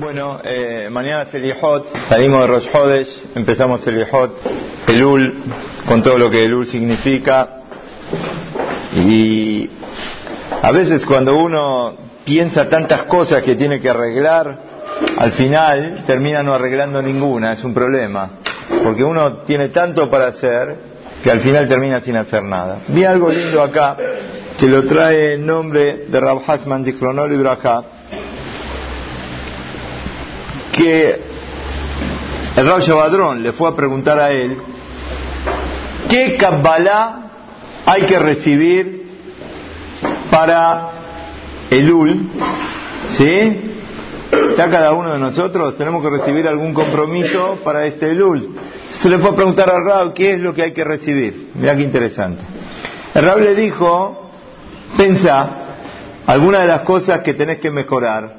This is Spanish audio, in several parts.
Bueno, eh, mañana es el Ijot, salimos de Rosh empezamos el Ijot, Elul, con todo lo que Elul significa. Y a veces cuando uno piensa tantas cosas que tiene que arreglar, al final termina no arreglando ninguna, es un problema. Porque uno tiene tanto para hacer que al final termina sin hacer nada. Vi algo lindo acá, que lo trae en nombre de Rab Hasman Zichronol que el Rab Shabadrón le fue a preguntar a él qué Kabbalah hay que recibir para el Ul, ¿sí? Está cada uno de nosotros, tenemos que recibir algún compromiso para este Elul. Se le fue a preguntar al Rab qué es lo que hay que recibir. Mira qué interesante. El Rab le dijo, pensa algunas de las cosas que tenés que mejorar.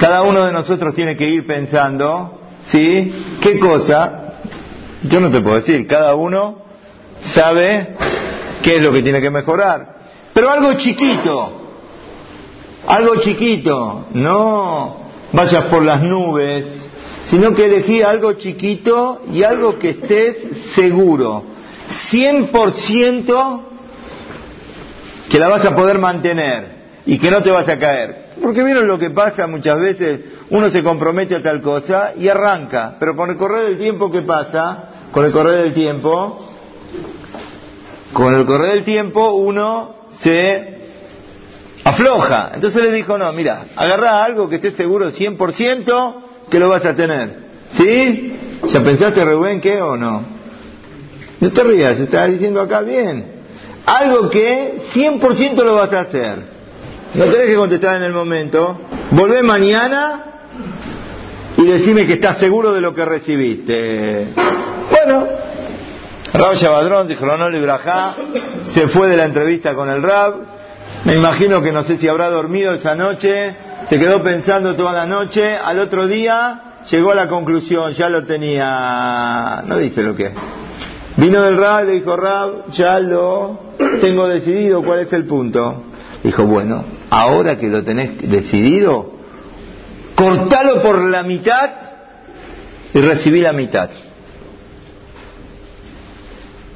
Cada uno de nosotros tiene que ir pensando, ¿sí? ¿Qué cosa? Yo no te puedo decir, cada uno sabe qué es lo que tiene que mejorar. Pero algo chiquito, algo chiquito, no vayas por las nubes, sino que elegí algo chiquito y algo que estés seguro, 100% que la vas a poder mantener y que no te vas a caer. Porque vieron lo que pasa muchas veces, uno se compromete a tal cosa y arranca, pero con el correr del tiempo que pasa, con el correr del tiempo, con el correr del tiempo uno se afloja. Entonces le dijo, no, mira, agarra algo que estés seguro 100% que lo vas a tener. ¿Sí? ¿Ya pensaste, Rubén, qué o no? No te rías, estás diciendo acá bien. Algo que 100% lo vas a hacer. No tenés que contestar en el momento. Volvé mañana y decime que estás seguro de lo que recibiste. Bueno, Rab Shabadrón, dijo no Ibrahá, se fue de la entrevista con el Rab. Me imagino que no sé si habrá dormido esa noche, se quedó pensando toda la noche. Al otro día llegó a la conclusión, ya lo tenía, no dice lo que Vino del Rab, le dijo Rab, ya lo tengo decidido cuál es el punto. Dijo, bueno, ahora que lo tenés decidido, cortalo por la mitad y recibí la mitad.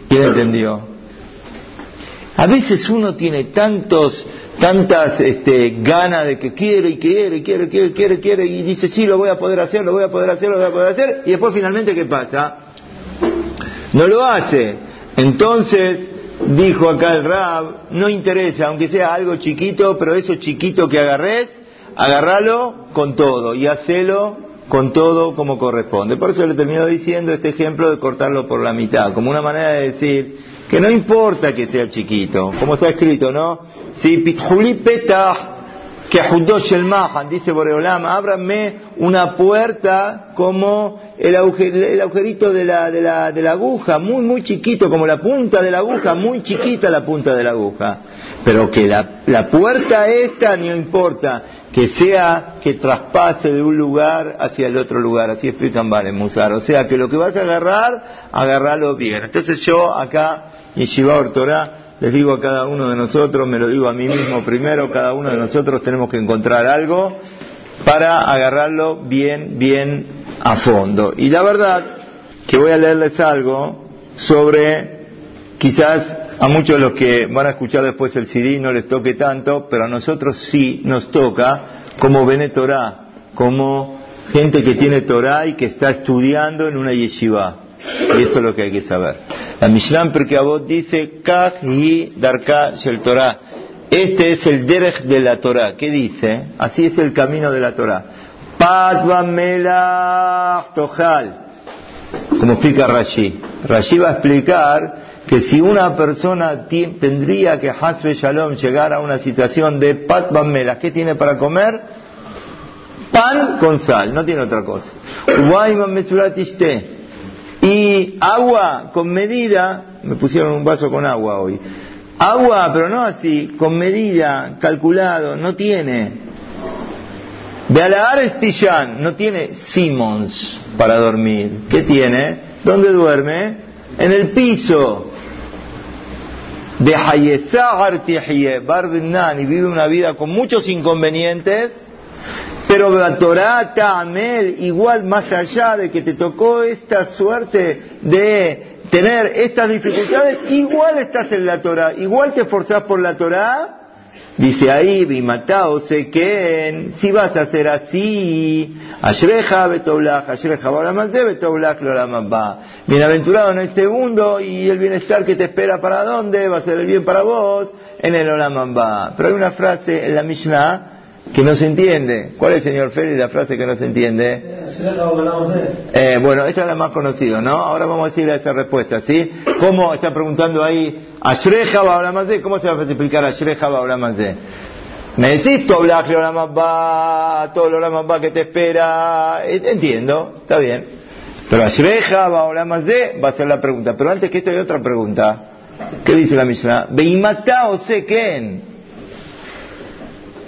¿Quién entendió? A veces uno tiene tantos, tantas este, ganas de que quiere y quiere, quiere, quiere, quiere, quiere, y dice, sí, lo voy a poder hacer, lo voy a poder hacer, lo voy a poder hacer, y después finalmente, ¿qué pasa? No lo hace. Entonces, dijo acá el Rab, no interesa, aunque sea algo chiquito, pero eso chiquito que agarres, agarralo con todo y hacelo con todo como corresponde. Por eso le termino diciendo este ejemplo de cortarlo por la mitad, como una manera de decir que no importa que sea chiquito, como está escrito, ¿no? Si pitjuli petah que el Mahan, dice Boreolam, ábranme una puerta como el, agujerito de la, de, la, de la aguja, muy, muy chiquito, como la punta de la aguja, muy chiquita la punta de la aguja. Pero que la, la puerta esta, no importa, que sea que traspase de un lugar hacia el otro lugar, así explican Vale Musar. O sea, que lo que vas a agarrar, agarralo bien. Entonces yo acá, Yeshiva Ortorá, les digo a cada uno de nosotros, me lo digo a mí mismo primero, cada uno de nosotros tenemos que encontrar algo para agarrarlo bien, bien a fondo. Y la verdad que voy a leerles algo sobre, quizás a muchos de los que van a escuchar después el CD no les toque tanto, pero a nosotros sí nos toca como Bene como gente que tiene Torah y que está estudiando en una yeshiva. Y esto es lo que hay que saber. La Mishnah porque Avot dice, Kach Darka Shel Torah. Este es el derech de la Torah. ¿Qué dice? Así es el camino de la Torah. Patva Melach Tohal. Como explica Rashi. Rashi va a explicar que si una persona tendría que Hasbe Shalom llegar a una situación de Patva Melach, ¿qué tiene para comer? Pan con sal, no tiene otra cosa. Y agua con medida, me pusieron un vaso con agua hoy. Agua, pero no así, con medida, calculado, no tiene. Bealaar Estillan, no tiene Simons para dormir. ¿Qué tiene? ¿Dónde duerme? En el piso. De Hayesar y vive una vida con muchos inconvenientes, Pero la Torah Tamel, igual más allá de que te tocó esta suerte de tener estas dificultades, igual estás en la Torah, igual te esforzás por la Torah, dice ahí, Bimatao, sé que si vas a hacer así, Ashreja betoblach, Ashreja betoblach, betoblach va. Bienaventurado en este mundo y el bienestar que te espera para dónde, va a ser el bien para vos, en el Olamamba. Pero hay una frase en la Mishnah que no se entiende. ¿Cuál es, señor Félix, la frase que no se entiende? Eh, bueno, esta es la más conocida, ¿no? Ahora vamos a decir esa respuesta, ¿sí? ¿Cómo está preguntando ahí? ¿Ashreja de ¿Cómo se va a explicar Ashreja de ¿Me decís todo va, todo lo va que te espera? Eh, entiendo, está bien. Pero Ashreja de va a ser la pregunta. Pero antes que esto hay otra pregunta. ¿Qué dice la Mishnah? Beimatao seken.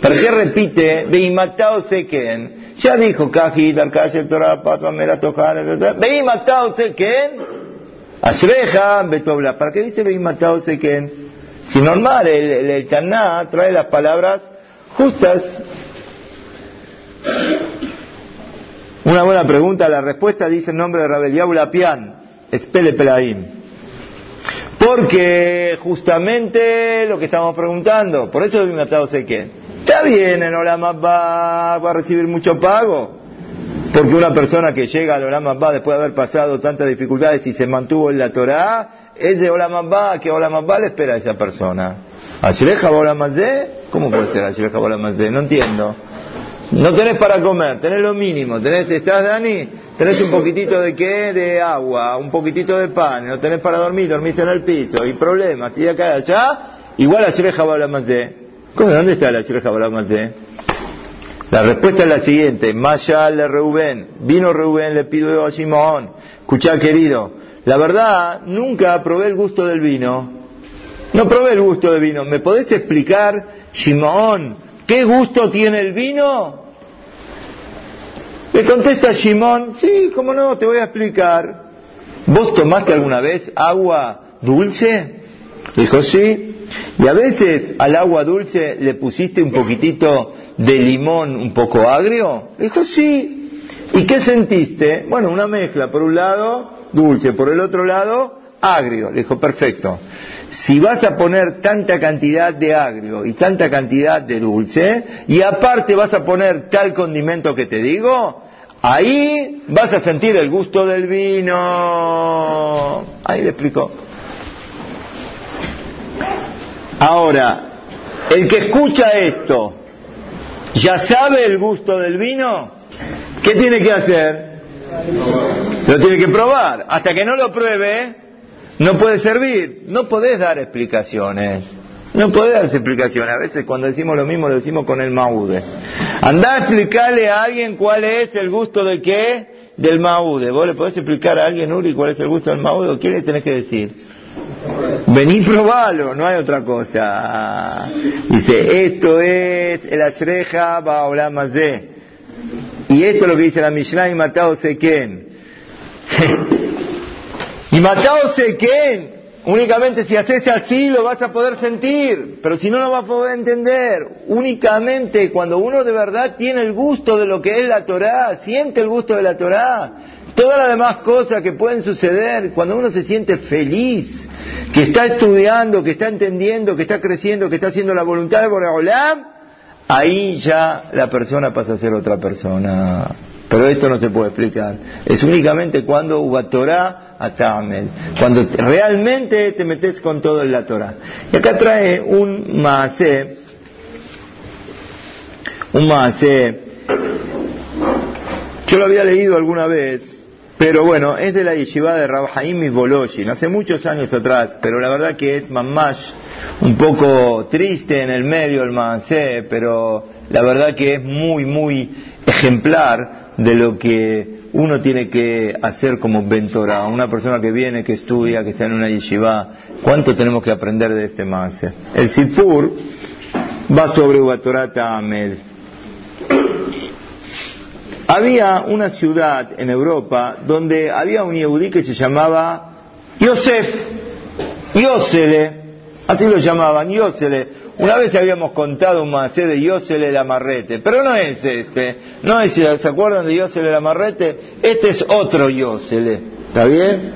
¿Para qué repite? Beimatao seken. Ya dijo Kaji, Darkashe, Torah, Patma, Meratojar, etc. Beimatao seken. Ashreja, Betobla. ¿Para qué dice Beimatao seken? Si normal, el, el, Taná trae las palabras justas. Una buena pregunta, la respuesta dice el nombre de Rabel Yaulapian, Espele Pelaim. Porque justamente lo que estamos preguntando, por eso el matado sé que está bien en Olama va, va a recibir mucho pago. Porque una persona que llega al Olama va después de haber pasado tantas dificultades y se mantuvo en la Torah, es de Olama va, que Olama le espera a esa persona. ¿Ashreja de? ¿Cómo puede ser Ashreja de? No entiendo. No tenés para comer, tenés lo mínimo. Tenés, ¿estás Dani? Tenés un poquitito de qué? De agua, un poquitito de pan. No tenés para dormir, dormís en el piso. Y problemas. Y acá y allá, igual la Shreja de. ¿Dónde está la Shreja de? La respuesta es la siguiente. Maya le Reuben. Vino Reuben, le pido a Simón. Escuchá, querido. La verdad, nunca probé el gusto del vino. No probé el gusto del vino. ¿Me podés explicar, Simón, ¿Qué gusto tiene el vino? Le contesta Simón, sí, cómo no, te voy a explicar. ¿Vos tomaste alguna vez agua dulce? Dijo, sí. Y a veces al agua dulce le pusiste un poquitito de limón un poco agrio. Dijo, sí. ¿Y qué sentiste? Bueno, una mezcla. Por un lado, dulce. Por el otro lado, agrio. Le dijo, perfecto si vas a poner tanta cantidad de agrio y tanta cantidad de dulce, y aparte vas a poner tal condimento que te digo, ahí vas a sentir el gusto del vino. Ahí le explico. Ahora, el que escucha esto, ¿ya sabe el gusto del vino? ¿Qué tiene que hacer? Lo tiene que probar. Hasta que no lo pruebe, no puede servir. No podés dar explicaciones. No podés dar explicaciones. A veces cuando decimos lo mismo lo decimos con el maude. Andá a explicarle a alguien cuál es el gusto de qué del maude. ¿Vos le podés explicar a alguien, Uri, cuál es el gusto del maude? ¿Qué le tenés que decir? Vení probalo, no hay otra cosa. Dice, esto es el ashreja de. Y esto es lo que dice la Mishnah y Matao Seken. Y Matao que únicamente si haces así lo vas a poder sentir, pero si no lo vas a poder entender. Únicamente cuando uno de verdad tiene el gusto de lo que es la Torá, siente el gusto de la Torá, todas las demás cosas que pueden suceder, cuando uno se siente feliz, que está estudiando, que está entendiendo, que está creciendo, que está haciendo la voluntad de Boreolam, ahí ya la persona pasa a ser otra persona. Pero esto no se puede explicar. Es únicamente cuando hubo Torah Atamel, cuando realmente te metes con todo en la Torah. Y acá trae un maase, un maase, yo lo había leído alguna vez, pero bueno, es de la yeshiva de Rabhaim y Boloshin, hace muchos años atrás, pero la verdad que es mamash, un poco triste en el medio el maase, pero la verdad que es muy, muy ejemplar de lo que uno tiene que hacer como ventora, una persona que viene, que estudia, que está en una yeshiva, ¿cuánto tenemos que aprender de este maase? El Sipur va sobre Ubatorata Amel. Había una ciudad en Europa donde había un yehudí que se llamaba Yosef, Yosele, así lo llamaban, Yosele, Una vez habíamos contado un macé de Yosel el Amarrete, pero no es este. No es, ¿se acuerdan de Yosel el Amarrete? Este es otro Yosel, ¿está bien?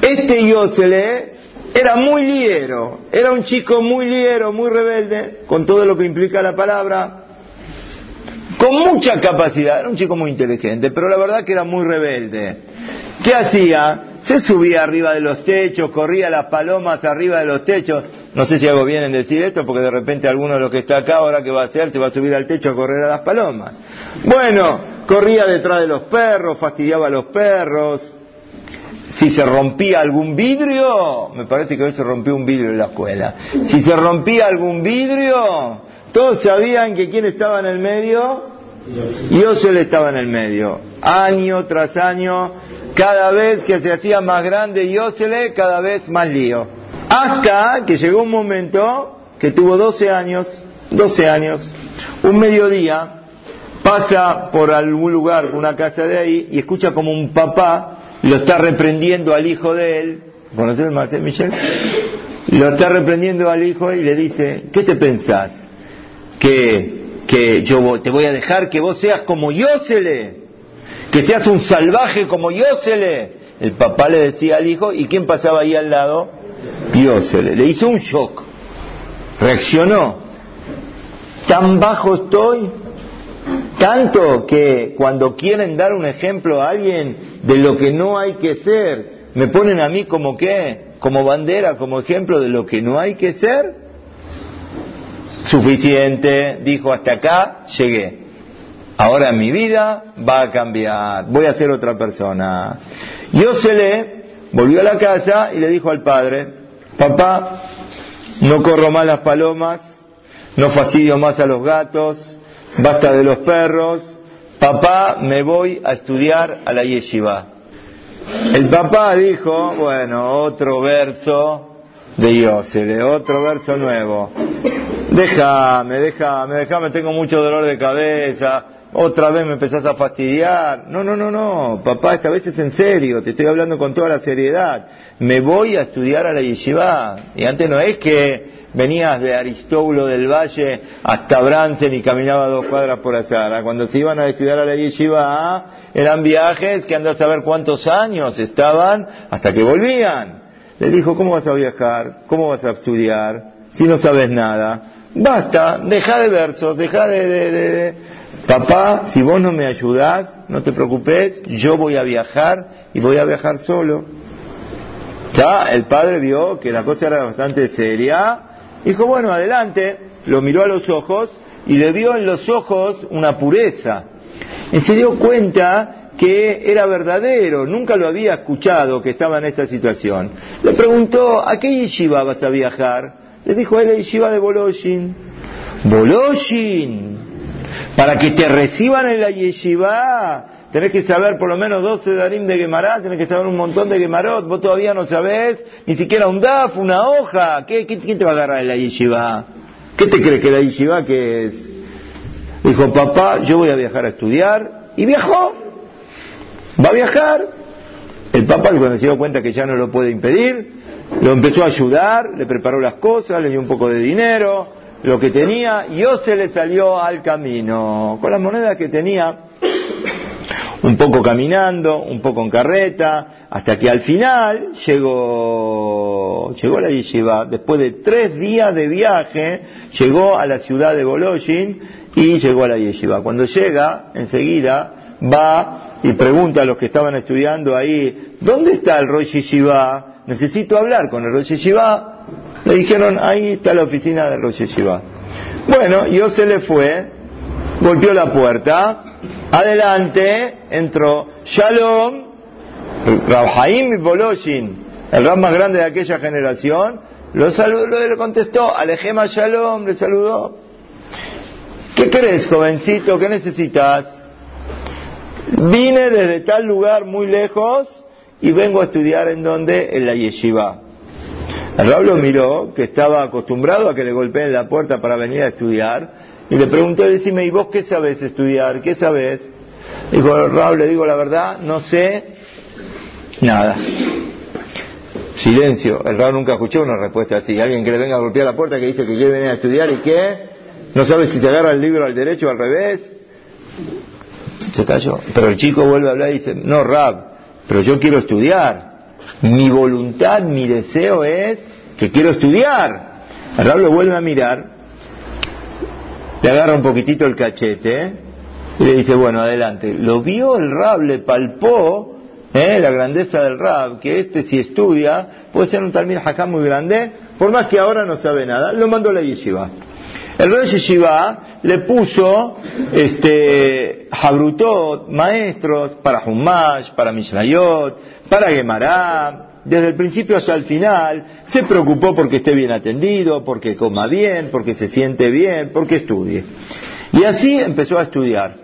Este Yosel era muy liero, era un chico muy liero, muy rebelde, con todo lo que implica la palabra, con mucha capacidad, era un chico muy inteligente, pero la verdad que era muy rebelde. ¿Qué hacía? Se subía arriba de los techos, corría las palomas arriba de los techos. No sé si hago bien en decir esto, porque de repente alguno de los que está acá, ahora que va a hacer, se va a subir al techo a correr a las palomas. Bueno, corría detrás de los perros, fastidiaba a los perros. Si se rompía algún vidrio, me parece que hoy se rompió un vidrio en la escuela. Si se rompía algún vidrio, todos sabían que quién estaba en el medio, Yo le estaba en el medio. Año tras año, cada vez que se hacía más grande Yosele, cada vez más lío. Hasta que llegó un momento que tuvo 12 años, 12 años, un mediodía, pasa por algún lugar, una casa de ahí, y escucha como un papá lo está reprendiendo al hijo de él. ¿Conoces el Marcel Michel? Lo está reprendiendo al hijo y le dice, ¿qué te pensás? ¿Que, que yo te voy a dejar que vos seas como Yosele? que seas un salvaje como Yosele. El papá le decía al hijo, ¿y quién pasaba ahí al lado? Yosele. Le hizo un shock. Reaccionó. Tan bajo estoy, tanto que cuando quieren dar un ejemplo a alguien de lo que no hay que ser, me ponen a mí como qué, como bandera, como ejemplo de lo que no hay que ser. Suficiente, dijo, hasta acá llegué. Ahora mi vida va a cambiar, voy a ser otra persona. Yosele volvió a la casa y le dijo al padre, papá, no corro más las palomas, no fastidio más a los gatos, basta de los perros, papá, me voy a estudiar a la yeshiva. El papá dijo, bueno, otro verso de Yosele, otro verso nuevo. Déjame, déjame, déjame, tengo mucho dolor de cabeza, otra vez me empezás a fastidiar. No, no, no, no, papá, esta vez es en serio, te estoy hablando con toda la seriedad. Me voy a estudiar a la yeshiva. Y antes no es que venías de Aristóbulo del Valle hasta Bransen y caminaba dos cuadras por Azara. Cuando se iban a estudiar a la yeshiva, eran viajes que andas a ver cuántos años estaban hasta que volvían. Le dijo, ¿cómo vas a viajar? ¿Cómo vas a estudiar? Si no sabes nada. Basta, deja de versos, deja de Papá, si vos no me ayudás, no te preocupes, yo voy a viajar y voy a viajar solo. Ya el padre vio que la cosa era bastante seria, dijo, bueno, adelante, lo miró a los ojos y le vio en los ojos una pureza. Y se dio cuenta que era verdadero, nunca lo había escuchado que estaba en esta situación. Le preguntó, ¿a qué yeshiva vas a viajar? Le dijo, a la yeshiva de Boloshin. Boloshin, para que te reciban en la yeshiva, tenés que saber por lo menos 12 darim de Gemara, tenés que saber un montón de Gemarot, vos todavía no sabés ni siquiera un daf, una hoja. ¿Qué, quién te va a agarrar en la yeshiva? ¿Qué te crees que la yeshiva qué es? Dijo, papá, yo voy a viajar a estudiar. Y viajó. Va a viajar. El papá, cuando se dio cuenta que ya no lo puede impedir, lo empezó a ayudar, le preparó las cosas, le dio un poco de dinero, lo que tenía, se le salió al camino, con las monedas que tenía, un poco caminando, un poco en carreta, hasta que al final llegó, llegó a la yeshiva, después de tres días de viaje, llegó a la ciudad de Boloshin y llegó a la yeshiva. Cuando llega, enseguida, va y pregunta a los que estaban estudiando ahí, ¿dónde está el Rosh Yeshiva? Necesito hablar con el Rosh Yeshiva. Le dijeron, ahí está la oficina de Rosh Yeshiva. Bueno, yo se le fue, golpeó la puerta, adelante, entró Shalom, Rabhaim y Boloshin, el rab más grande de aquella generación, lo saludó, le contestó, Alejema Shalom, le saludó. ¿Qué crees, jovencito? ¿Qué necesitas? Vine desde tal lugar muy lejos y vengo a estudiar en donde, en la yeshiva. El Rab lo miró, que estaba acostumbrado a que le golpeen la puerta para venir a estudiar, y le preguntó, decime, ¿y vos qué sabes estudiar? ¿Qué sabes? Dijo, Rab, le digo la verdad, no sé nada. Silencio. El Rab nunca escuchó una respuesta así. Alguien que le venga a golpear la puerta que dice que quiere venir a estudiar y qué. No sabe si se agarra el libro al derecho o al revés. Se cayó. Pero el chico vuelve a hablar y dice, no, Rab, pero yo quiero estudiar. Mi voluntad, mi deseo es que quiero estudiar. El Rab lo vuelve a mirar, le agarra un poquitito el cachete y le dice, bueno, adelante. Lo vio el Rab, le palpó ¿eh? la grandeza del Rab, que este si estudia puede ser un Talmid Hakam muy grande, por más que ahora no sabe nada. Lo mandó a la yeshiva. El rey Yeshiva le puso este, Habrutot, maestros para Humash, para Mishnayot, para Gemara, desde el principio hasta el final, se preocupó porque esté bien atendido, porque coma bien, porque se siente bien, porque estudie. Y así empezó a estudiar.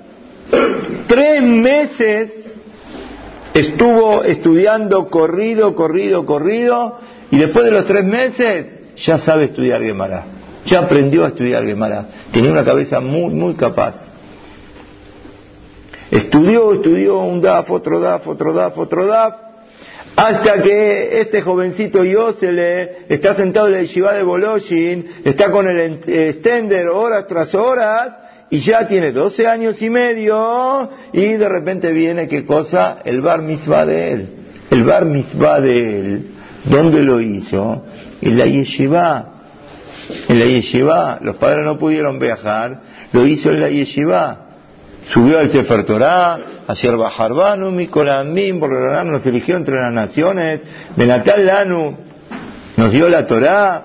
Tres meses estuvo estudiando corrido, corrido, corrido, y después de los tres meses ya sabe estudiar Gemara. Ya aprendió a estudiar Gemara. Tenía una cabeza muy, muy capaz. Estudió, estudió un DAF, otro DAF, otro DAF, otro DAF, hasta que este jovencito Yosele está sentado en la yeshiva de Boloshin, está con el extender horas tras horas, y ya tiene 12 años y medio, y de repente viene, ¿qué cosa? El bar mitzvah de él. El bar mitzvah de él, ¿dónde lo hizo? En la yeshiva en la yeshiva, los padres no pudieron viajar, lo hizo en la yeshiva. Subió al Sefer Torah, hacia el Bajarbanu, Mikolamim, porque nos eligió entre las naciones, Benatal Lanu, nos dio la Torah,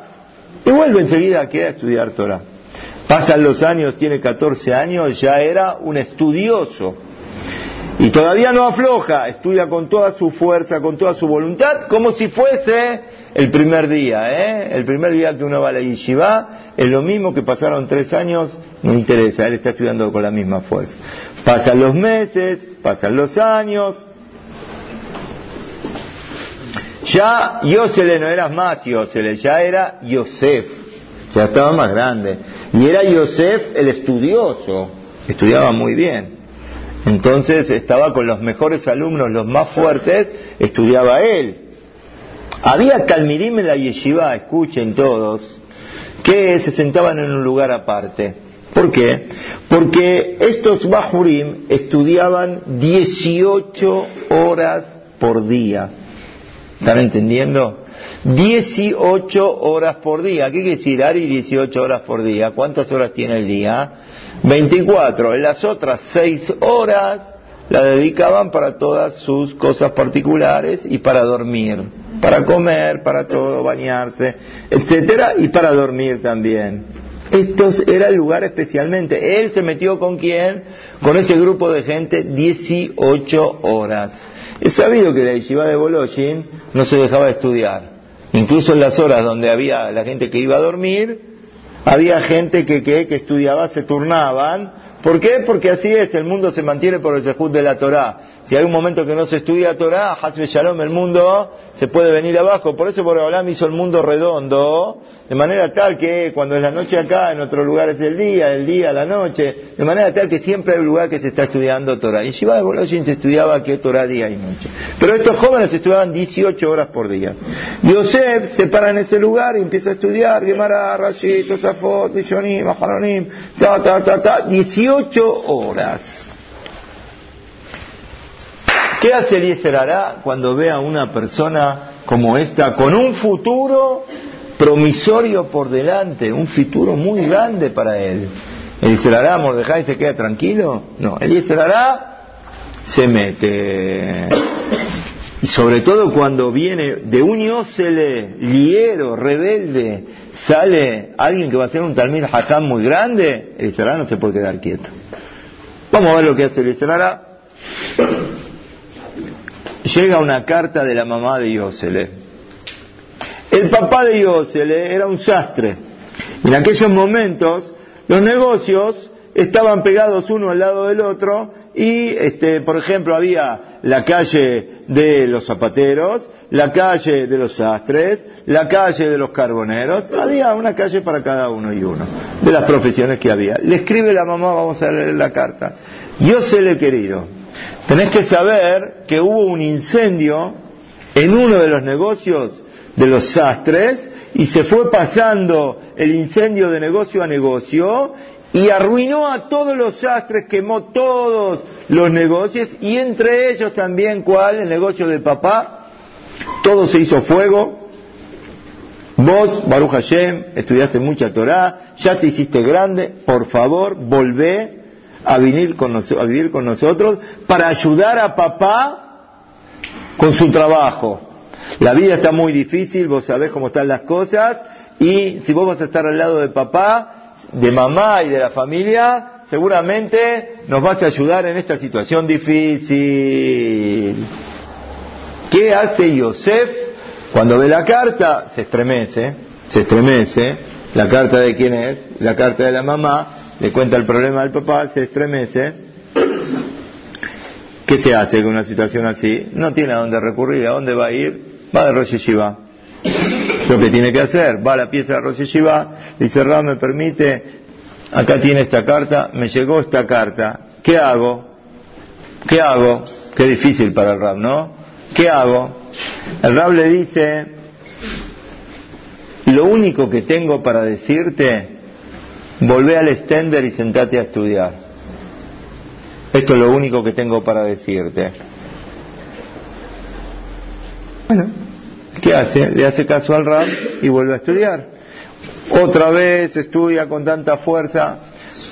y vuelve enseguida aquí a estudiar Torah. Pasan los años, tiene 14 años, ya era un estudioso. Y todavía no afloja, estudia con toda su fuerza, con toda su voluntad, como si fuese el primer día, ¿eh? El primer día que uno va a la yeshiva, es lo mismo que pasaron tres años, no interesa, él está estudiando con la misma fuerza. Pasan los meses, pasan los años. Ya Yosele no era más Yosele, ya era Yosef, ya estaba más grande. Y era Yosef el estudioso, estudiaba muy bien. Entonces estaba con los mejores alumnos, los más fuertes, estudiaba él. Había Talmidim en la yeshiva, escuchen todos, que se sentaban en un lugar aparte. ¿Por qué? Porque estos Bajurim estudiaban 18 horas por día. ¿Están entendiendo? 18 horas por día. ¿Qué quiere decir Ari 18 horas por día? ¿Cuántas horas tiene el día? 24. En las otras 6 horas la dedicaban para todas sus cosas particulares y para dormir para comer, para todo, bañarse, etcétera, y para dormir también. Estos era el lugar especialmente. Él se metió con quién? Con ese grupo de gente 18 horas. Es sabido que la yeshiva de Boloshin no se dejaba estudiar. Incluso en las horas donde había la gente que iba a dormir, había gente que, que, que estudiaba, se turnaban. ¿Por qué? Porque así es, el mundo se mantiene por el sejud de la Torah. Si hay un momento que no se estudia Torah, Hasbe Shalom, el mundo se puede venir abajo. Por eso Boreolam hizo el mundo redondo, de manera tal que cuando es la noche acá, en otro lugar es el día, el día, la noche, de manera tal que siempre hay un lugar que se está estudiando Torah. Y Shiva de Boloshin se estudiaba que Torah día y noche. Pero estos jóvenes estudiaban 18 horas por día. Yosef se para en ese lugar y empieza a estudiar Gemara, Rashid, Tosafot, Bishonim, Aharonim, ta, ta, ta, ta, 18 horas. ¿Qué hace Eliezer hará cuando ve a una persona como esta con un futuro promisorio por delante, un futuro muy grande para él? Eliezer hará, Mordejai se queda tranquilo? No, Eliezer hará se mete. Y sobre todo cuando viene de un Yosele, liero, rebelde, sale alguien que va a ser un Talmid Hakam muy grande, Eliezer no se puede quedar quieto. Vamos a ver lo que hace Eliezer llega una carta de la mamá de Yosele. El papá de Yosele era un sastre. En aquellos momentos los negocios estaban pegados uno al lado del otro y, este, por ejemplo, había la calle de los zapateros, la calle de los sastres, la calle de los carboneros, había una calle para cada uno y uno de las profesiones que había. Le escribe la mamá, vamos a leer la carta. Yo querido, Tenés que saber que hubo un incendio en uno de los negocios de los sastres y se fue pasando el incendio de negocio a negocio y arruinó a todos los sastres, quemó todos los negocios y entre ellos también, ¿cuál? El negocio del papá. Todo se hizo fuego. Vos, Baruch Hashem, estudiaste mucha Torah, ya te hiciste grande, por favor, volvé a, venir con a vivir con nosotros para ayudar a papá con su trabajo. La vida está muy difícil, vos sabés cómo están las cosas, y si vos vas a estar al lado de papá, de mamá y de la familia, seguramente nos vas a ayudar en esta situación difícil. ¿Qué hace Yosef cuando ve la carta? Se estremece, se estremece. La carta de quién es? La carta de la mamá. Le cuenta el problema al papá, se estremece. ¿Qué se hace con una situación así? No tiene a dónde recurrir, ¿a dónde va a ir? Va de Rosh Shiva lo que tiene que hacer. Va a la pieza de Rosh Shiva, dice, Ram, me permite, acá tiene esta carta, me llegó esta carta, ¿qué hago? ¿Qué hago? Qué difícil para el Rab, ¿no? ¿Qué hago? El Rab le dice, lo único que tengo para decirte, volvé al extender y sentate a estudiar. Esto es lo único que tengo para decirte. Bueno, ¿Qué hace? Le hace caso al Rab y vuelve a estudiar. Otra vez estudia con tanta fuerza.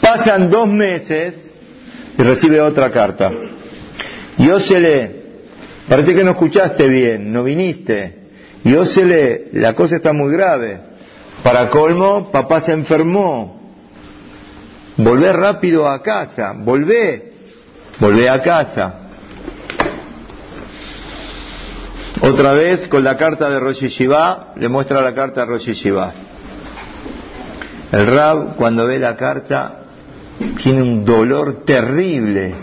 Pasan dos meses y recibe otra carta. Yo se le, parece que no escuchaste bien, no viniste. Yo se le, la cosa está muy grave. Para colmo, papá se enfermó. Volvé rápido a casa, volvé, volvé a casa. Otra vez con la carta de Rosh le muestra la carta de Rosh Shiva. El Rab, cuando ve la carta, tiene un dolor terrible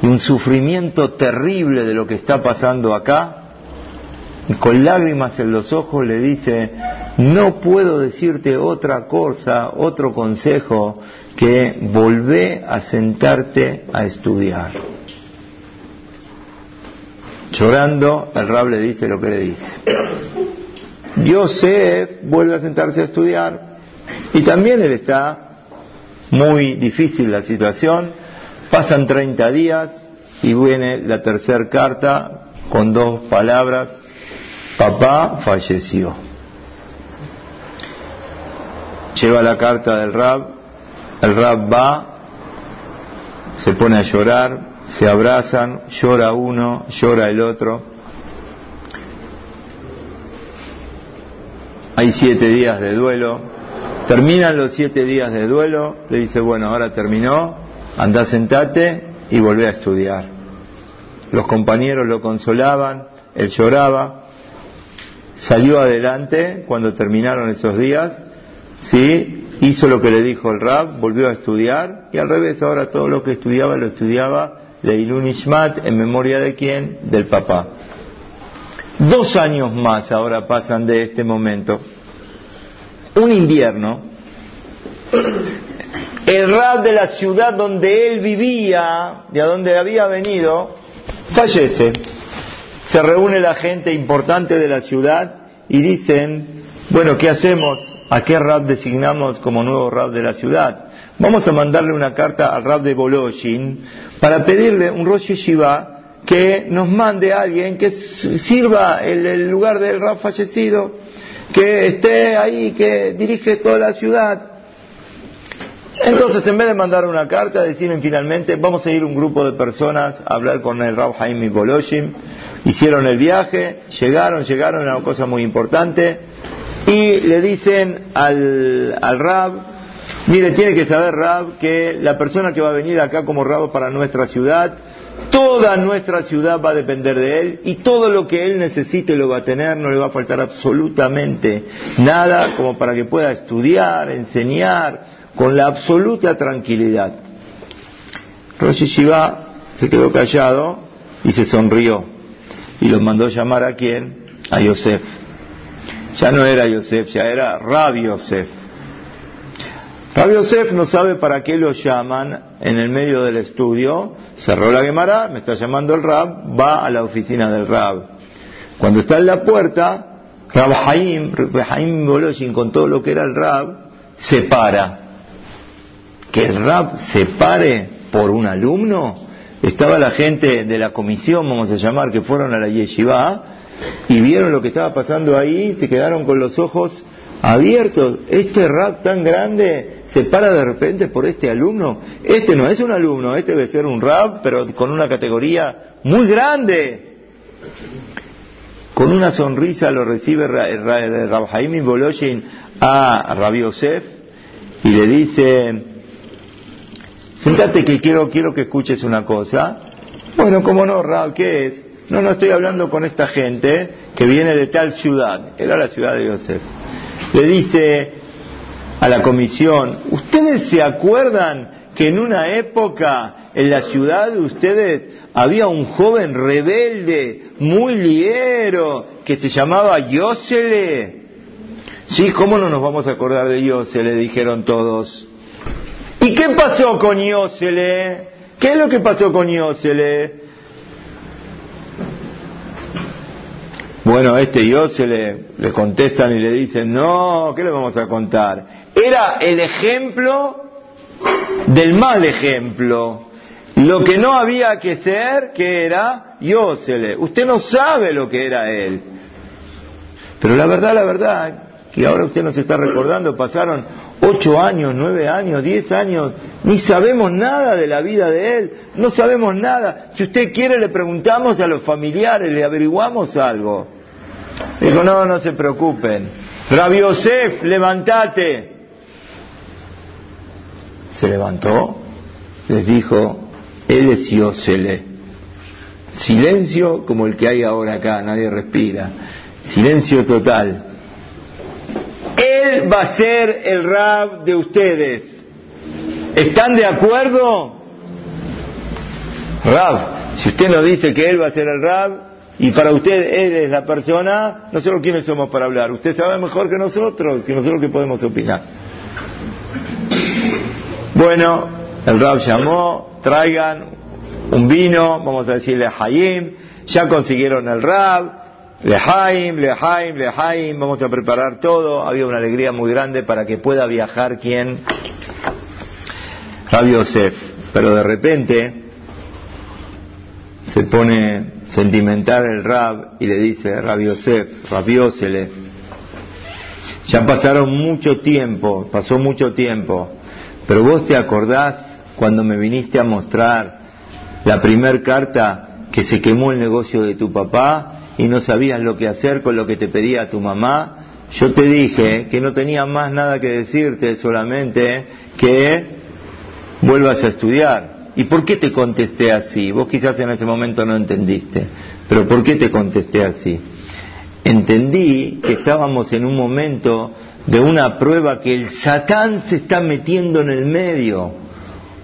y un sufrimiento terrible de lo que está pasando acá. Y con lágrimas en los ojos le dice, no puedo decirte otra cosa, otro consejo, que volvé a sentarte a estudiar. Llorando, el Rab le dice lo que le dice. Yosef vuelve a sentarse a estudiar y también él está muy difícil la situación. Pasan 30 días y viene la tercera carta con dos palabras. Papá falleció. Lleva la carta del Rab, el Rab va, se pone a llorar, se abrazan, llora uno, llora el otro. Hay siete días de duelo. Terminan los siete días de duelo, le dice, bueno, ahora terminó, anda sentate y volvé a estudiar. Los compañeros lo consolaban, él lloraba, salió adelante cuando terminaron esos días, sí, hizo lo que le dijo el Rab, volvió a estudiar y al revés, ahora todo lo que estudiaba lo estudiaba Leilun Ishmat, ¿en memoria de quién? Del papá. Dos años más ahora pasan de este momento. Un invierno. El rab de la ciudad donde él vivía, de a donde había venido, fallece. Se reúne la gente importante de la ciudad y dicen, bueno, ¿qué hacemos? ¿A qué rab designamos como nuevo rab de la ciudad? Vamos a mandarle una carta al rab de Boloshin para pedirle un Rosh Shiva que nos mande a alguien que sirva el, el lugar del rab fallecido, que esté ahí, que dirige toda la ciudad. Entonces, en vez de mandar una carta, deciden finalmente, vamos a ir un grupo de personas a hablar con el Rab Jaime Boloshin. Hicieron el viaje, llegaron, llegaron, era una cosa muy importante, y le dicen al, Rab, Mire, tiene que saber Rab que la persona que va a venir acá como Rab para nuestra ciudad, toda nuestra ciudad va a depender de él y todo lo que él necesite lo va a tener, no le va a faltar absolutamente nada como para que pueda estudiar, enseñar con la absoluta tranquilidad. Rosh Shiva se quedó callado y se sonrió y los mandó llamar a quién? A Yosef. Ya no era Yosef, ya era Rab Yosef. Rabbi Yosef no sabe para qué lo llaman en el medio del estudio, cerró la Gemara, me está llamando el Rab, va a la oficina del Rab. Cuando está en la puerta, Rab Haim, Haim Boloshin, con todo lo que era el Rab, se para. Que el Rab se pare por un alumno, estaba la gente de la comisión, vamos a llamar, que fueron a la yeshiva y vieron lo que estaba pasando ahí, se quedaron con los ojos abiertos. Este rap tan grande se para de repente por este alumno. Este no es un alumno, este debe ser un rap, pero con una categoría muy grande. Con una sonrisa lo recibe Rab Jaime Boloshin a Rabbi Yosef y le dice, Sentate que quiero, quiero que escuches una cosa. Bueno, como no, Rab, ¿qué es? No, no estoy hablando con esta gente que viene de tal ciudad. Era la ciudad de Yosef. Le dice a la comisión, ¿ustedes se acuerdan que en una época en la ciudad de ustedes había un joven rebelde, muy liero, que se llamaba Yosele? Sí, ¿cómo no nos vamos a acordar de Yosele? Dijeron todos. ¿Y qué pasó con Iosele? ¿Qué es lo que pasó con Iosele? Bueno, este Iosele le contestan y le dicen, no, ¿qué le vamos a contar? Era el ejemplo del mal ejemplo. Lo que no había que ser, que era Iosele. Usted no sabe lo que era él. Pero la verdad, la verdad, que ahora usted nos está recordando, pasaron ocho años, nueve años, diez años, ni sabemos nada de la vida de él, no sabemos nada. Si usted quiere le preguntamos a los familiares, le averiguamos algo. Dijo, no, no se preocupen. Rabbi Yosef, levántate. Se levantó, les dijo, él Yosele. Silencio como el que hay ahora acá, nadie respira. Silencio total. Él va a ser el rab de ustedes. ¿Están de acuerdo? Rab, si usted nos dice que él va a ser el rab y para usted él es la persona, nosotros quiénes somos para hablar. Usted sabe mejor que nosotros, que nosotros que podemos opinar. Bueno, el rab llamó, traigan un vino, vamos a decirle a Hayim, ya consiguieron el rab, Lehaim, Lehaim, Lehaim, vamos a preparar todo. Había una alegría muy grande para que pueda viajar quien, Rabbi Yosef. Pero de repente se pone sentimental el Rab y le dice, Rabbi Yosef, Rabiósele, ya pasaron mucho tiempo, pasó mucho tiempo, pero vos te acordás cuando me viniste a mostrar la primer carta que se quemó el negocio de tu papá y no sabías lo que hacer con lo que te pedía tu mamá, yo te dije que no tenía más nada que decirte, solamente que vuelvas a estudiar. ¿Y por qué te contesté así? Vos quizás en ese momento no entendiste, pero ¿por qué te contesté así? Entendí que estábamos en un momento de una prueba que el Satán se está metiendo en el medio,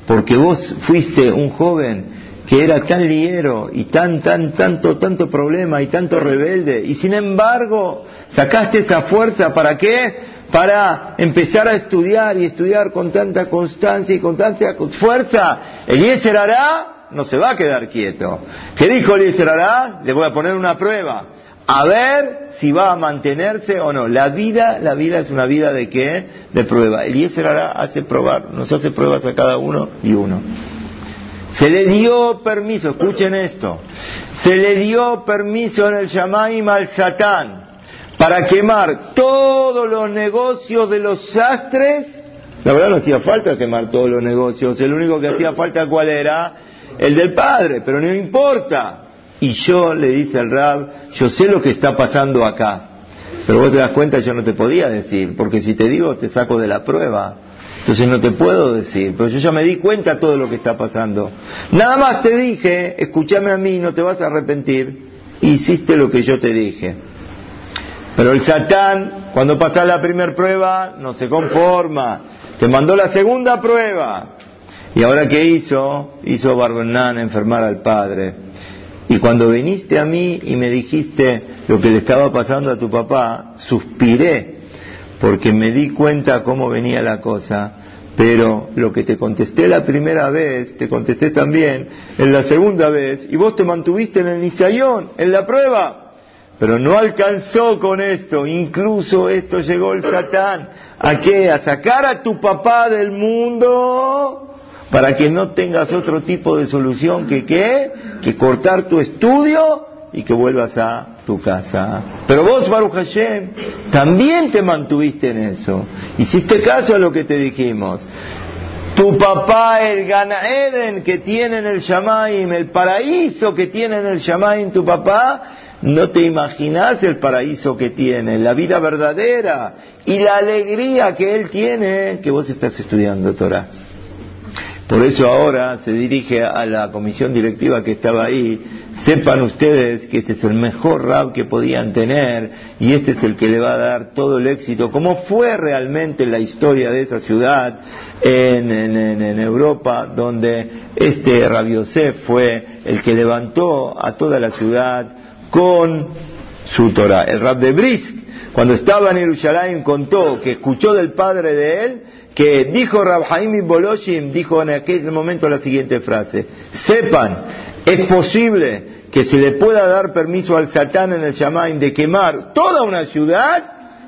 porque vos fuiste un joven que era tan liero y tan, tan, tanto, tanto problema y tanto rebelde, y sin embargo sacaste esa fuerza, ¿para qué? Para empezar a estudiar y estudiar con tanta constancia y con tanta fuerza. Eliezer hará, no se va a quedar quieto. ¿Qué dijo Eliezer hará? Le voy a poner una prueba. A ver si va a mantenerse o no. La vida, la vida es una vida de qué? De prueba. Eliezer hará hace probar, nos hace pruebas a cada uno y uno. Se le dio permiso, escuchen esto, se le dio permiso en el Shamaim al Satán para quemar todos los negocios de los sastres. La verdad no hacía falta quemar todos los negocios, el único que hacía falta cuál era, el del padre, pero no importa. Y yo, le dice al Rab, yo sé lo que está pasando acá, pero vos te das cuenta, yo no te podía decir, porque si te digo te saco de la prueba. Entonces no te puedo decir, pero yo ya me di cuenta de todo lo que está pasando. Nada más te dije, escúchame a mí, no te vas a arrepentir, hiciste lo que yo te dije. Pero el Satán, cuando pasas la primera prueba, no se conforma, te mandó la segunda prueba. ¿Y ahora qué hizo? Hizo Barbenán enfermar al padre. Y cuando viniste a mí y me dijiste lo que le estaba pasando a tu papá, suspiré porque me di cuenta cómo venía la cosa, pero lo que te contesté la primera vez, te contesté también en la segunda vez, y vos te mantuviste en el Nisayón, en la prueba. Pero no alcanzó con esto, incluso esto llegó el Satán. ¿A qué? A sacar a tu papá del mundo para que no tengas otro tipo de solución que qué, que cortar tu estudio y que vuelvas a tu casa. Pero vos, Baruch Hashem, también te mantuviste en eso. Hiciste caso a lo que te dijimos. Tu papá, el Gana Eden que tiene en el Shamaim, el paraíso que tiene en el Shamaim tu papá, no te imaginas el paraíso que tiene, la vida verdadera y la alegría que él tiene que vos estás estudiando Torah. Por eso ahora se dirige a la comisión directiva que estaba ahí. Sepan ustedes que este es el mejor rab que podían tener y este es el que le va a dar todo el éxito, como fue realmente la historia de esa ciudad en, en, Europa, donde este Rab Yosef fue el que levantó a toda la ciudad con su Torah. El Rab de Brisk, cuando estaba en Jerusalén, contó que escuchó del padre de él que dijo Rab Haim Boloshim, dijo en aquel momento la siguiente frase, sepan, es posible que se le pueda dar permiso al Satán en el Shamaim de quemar toda una ciudad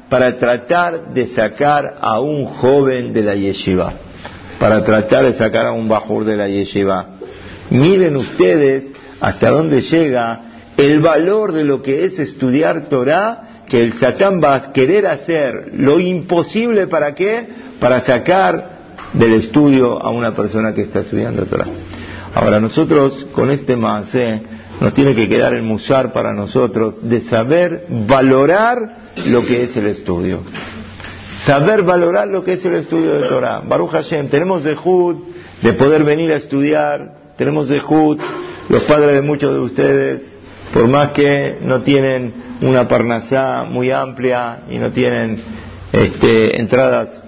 para tratar de sacar a un joven de la yeshiva, para tratar de sacar a un bajur de la yeshiva. Miren ustedes hasta dónde llega el valor de lo que es estudiar Torah, que el Satán va a querer hacer lo imposible para qué, para sacar del estudio a una persona que está estudiando Torah. Ahora nosotros con este maase nos tiene que quedar el musar para nosotros de saber valorar lo que es el estudio. Saber valorar lo que es el estudio de Torah. Baruch Hashem, tenemos de Jud de poder venir a estudiar, tenemos de Jud, los padres de muchos de ustedes, por más que no tienen una parnasá muy amplia y no tienen este, entradas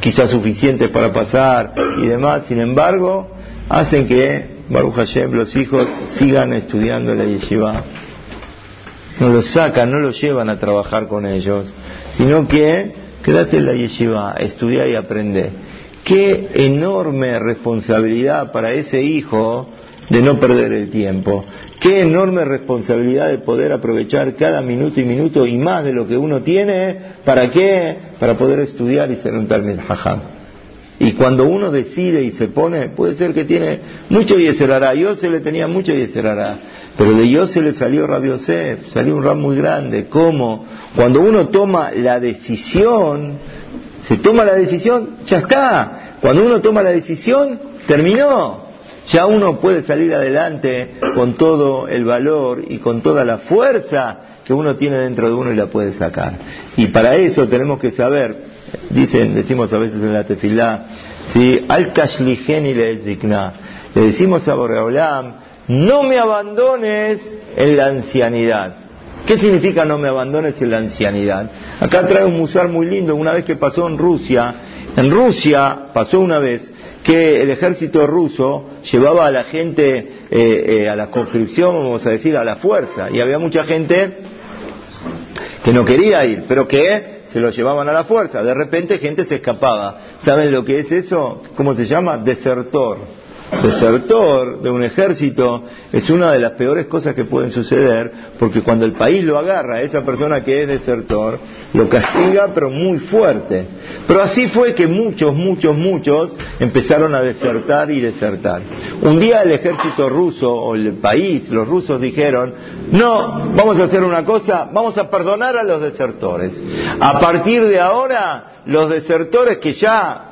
quizás suficientes para pasar y demás, sin embargo, hacen que Baruch Hashem, los hijos, sigan estudiando la yeshiva. No los sacan, no los llevan a trabajar con ellos, sino que quédate en la yeshiva, estudia y aprende. Qué enorme responsabilidad para ese hijo de no perder el tiempo. Qué enorme responsabilidad de poder aprovechar cada minuto y minuto y más de lo que uno tiene. ¿Para qué? Para poder estudiar y ser un Talmud Jajam. Y cuando uno decide y se pone, puede ser que tiene mucho Yeserará. Yo se le tenía mucho Yeserará. Pero de yo se le salió Rabiosef, salió un ram muy grande. ¿Cómo? Cuando uno toma la decisión, se toma la decisión, ya está. Cuando uno toma la decisión, terminó ya uno puede salir adelante con todo el valor y con toda la fuerza que uno tiene dentro de uno y la puede sacar. Y para eso tenemos que saber, dicen, decimos a veces en la tefilá, ¿sí? al y le le decimos a Boreolam, no me abandones en la ancianidad. ¿Qué significa no me abandones en la ancianidad? Acá trae un musar muy lindo, una vez que pasó en Rusia, en Rusia pasó una vez que el ejército ruso llevaba a la gente eh, eh, a la conscripción, vamos a decir, a la fuerza, y había mucha gente que no quería ir, pero que se lo llevaban a la fuerza. De repente gente se escapaba. ¿Saben lo que es eso? ¿Cómo se llama? Desertor desertor de un ejército es una de las peores cosas que pueden suceder, porque cuando el país lo agarra a esa persona que es desertor, lo castiga pero muy fuerte. Pero así fue que muchos, muchos, muchos empezaron a desertar y desertar. Un día el ejército ruso o el país, los rusos dijeron, no, vamos a hacer una cosa, vamos a perdonar a los desertores. A partir de ahora, los desertores que ya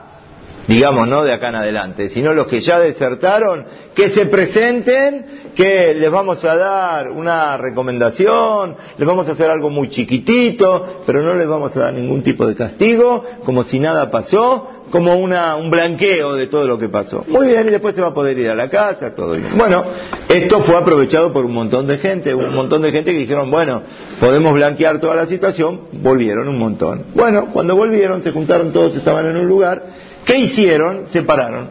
digamos, no de acá en adelante, sino los que ya desertaron, que se presenten, que les vamos a dar una recomendación, les vamos a hacer algo muy chiquitito, pero no les vamos a dar ningún tipo de castigo, como si nada pasó, como una, un blanqueo de todo lo que pasó. Muy bien, y después se va a poder ir a la casa, todo bien. Bueno, esto fue aprovechado por un montón de gente, un montón de gente que dijeron, bueno, podemos blanquear toda la situación, volvieron un montón. Bueno, cuando volvieron, se juntaron todos, estaban en un lugar, ¿Qué hicieron? Separaron.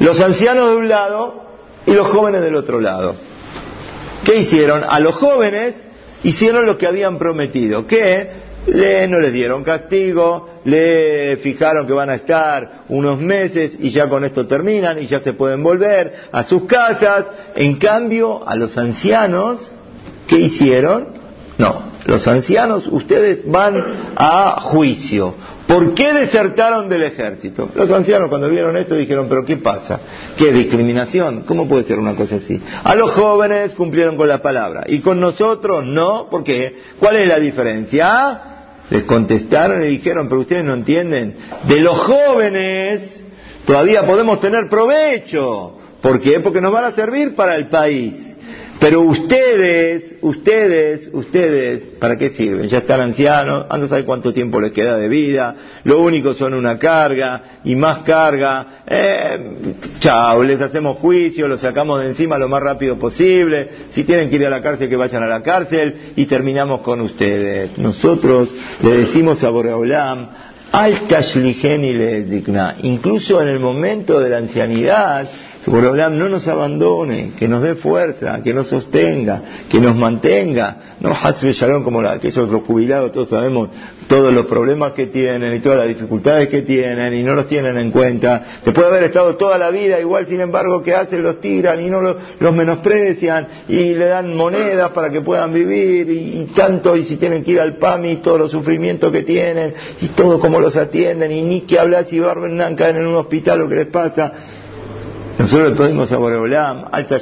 Los ancianos de un lado y los jóvenes del otro lado. ¿Qué hicieron? A los jóvenes hicieron lo que habían prometido, que no les dieron castigo, le fijaron que van a estar unos meses y ya con esto terminan y ya se pueden volver a sus casas. En cambio, a los ancianos, ¿qué hicieron? No, los ancianos, ustedes van a juicio. ¿Por qué desertaron del ejército? Los ancianos cuando vieron esto dijeron, pero ¿qué pasa? ¿Qué discriminación? ¿Cómo puede ser una cosa así? A los jóvenes cumplieron con la palabra y con nosotros no, ¿por qué? ¿Cuál es la diferencia? Les contestaron y dijeron, pero ustedes no entienden, de los jóvenes todavía podemos tener provecho. ¿Por qué? Porque nos van a servir para el país. Pero ustedes, ustedes, ustedes, ¿para qué sirven? Ya están ancianos, anda a saber cuánto tiempo les queda de vida, lo único son una carga y más carga. Eh, chao, les hacemos juicio, los sacamos de encima lo más rápido posible. Si tienen que ir a la cárcel, que vayan a la cárcel y terminamos con ustedes. Nosotros le decimos a Boreolam, alta y le digna, incluso en el momento de la ancianidad, que Borolam no nos abandone, que nos dé fuerza, que nos sostenga, que nos mantenga. No Hasbe Shalom como la, aquellos los jubilados, todos sabemos todos los problemas que tienen y todas las dificultades que tienen y no los tienen en cuenta. Después de haber estado toda la vida, igual sin embargo que hacen, los tiran y no los, menosprecian y le dan monedas para que puedan vivir y, tanto, y si tienen que ir al PAMI, todos los sufrimientos que tienen y todo como los atienden y ni que hablar si van caen en un hospital lo que les pasa. Nosotros pedimos a Boreolam alta.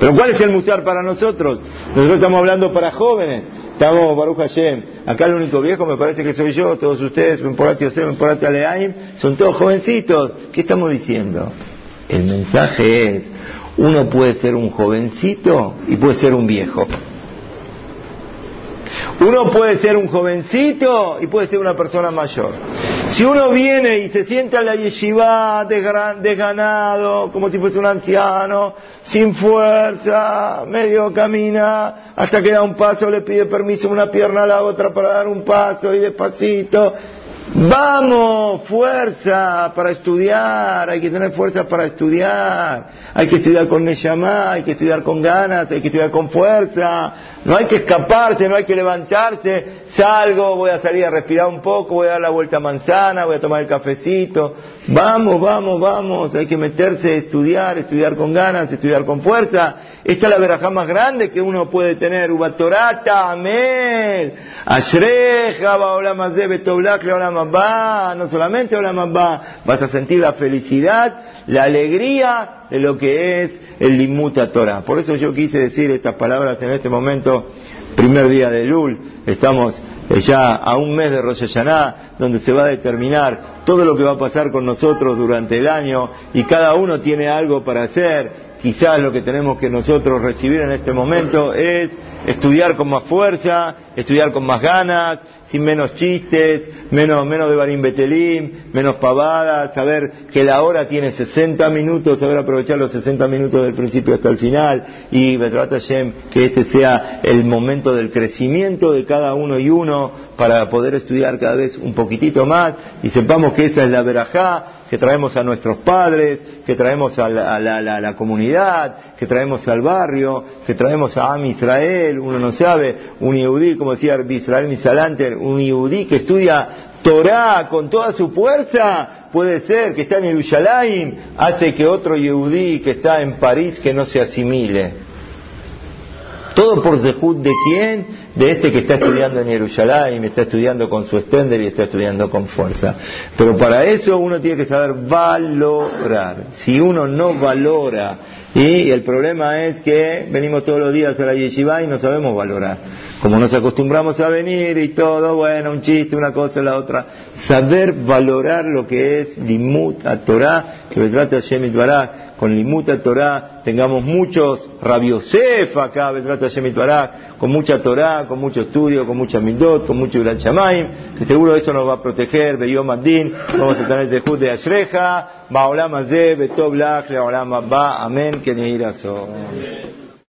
Pero ¿cuál es el musar para nosotros? Nosotros estamos hablando para jóvenes. Estamos Baruch Hashem. Acá el único viejo me parece que soy yo, todos ustedes, Memporati Yosef, Memporati Aleaim, son todos jovencitos. ¿Qué estamos diciendo? El mensaje es, uno puede ser un jovencito y puede ser un viejo. Uno puede ser un jovencito y puede ser una persona mayor. Si uno viene y se sienta en la yeshiva desganado, como si fuese un anciano, sin fuerza, medio camina, hasta que da un paso, le pide permiso una pierna a la otra para dar un paso y despacito, Vamos, fuerza para estudiar, hay que tener fuerza para estudiar, hay que estudiar con Neshama, hay que estudiar con ganas, hay que estudiar con fuerza, no hay que escaparse, no hay que levantarse, salgo, voy a salir a respirar un poco, voy a dar la vuelta a manzana, voy a tomar el cafecito, vamos, vamos, vamos, hay que meterse a estudiar, estudiar con ganas, estudiar con fuerza, esta es la verajá más grande que uno puede tener, Ubatorata, Amel, Ashreja, no solamente va, vas a sentir la felicidad, la alegría de lo que es el Limuta Torah. Por eso yo quise decir estas palabras en este momento, primer día de Lul, estamos ya a un mes de Rosh Hashanah, donde se va a determinar todo lo que va a pasar con nosotros durante el año y cada uno tiene algo para hacer. Quizás lo que tenemos que nosotros recibir en este momento es estudiar con más fuerza, estudiar con más ganas, sin menos chistes, menos, menos de Barim Betelim, menos pavadas, saber que la hora tiene 60 minutos, saber aprovechar los 60 minutos del principio hasta el final, y Betrat Hashem, que este sea el momento del crecimiento de cada uno y uno para poder estudiar cada vez un poquitito más, y sepamos que esa es la verajá, que traemos a nuestros padres, que traemos a la, comunidad, que traemos al barrio, que traemos a Am Israel, uno no sabe, un Yehudí, como decía Israel Misalanter, un Yehudí que estudia Torah con toda su fuerza, puede ser que está en Yerushalayim, hace que otro Yehudí que está en París que no se asimile. Todo por Zehut de quién? De este que está estudiando en Jerusalén, está estudiando con su extender y está estudiando con fuerza. Pero para eso uno tiene que saber valorar. Si uno no valora, y el problema es que venimos todos los días a la yeshiva y no sabemos valorar. Como nos acostumbramos a venir y todo, bueno, un chiste, una cosa, la otra. Saber valorar lo que es limut a Torah, que trata Hashem Barak, con Limuta Torah, tengamos muchos Rabiosef acá, con mucha Torah, con mucho estudio, con mucha Mindot, con mucho Gran Shamaim, que seguro eso nos va a proteger, Beyom Adin, vamos a tener el Zehut de Ashreja, Baolam Azeh, Betob Lach, Baolam Abba, Amén, que ni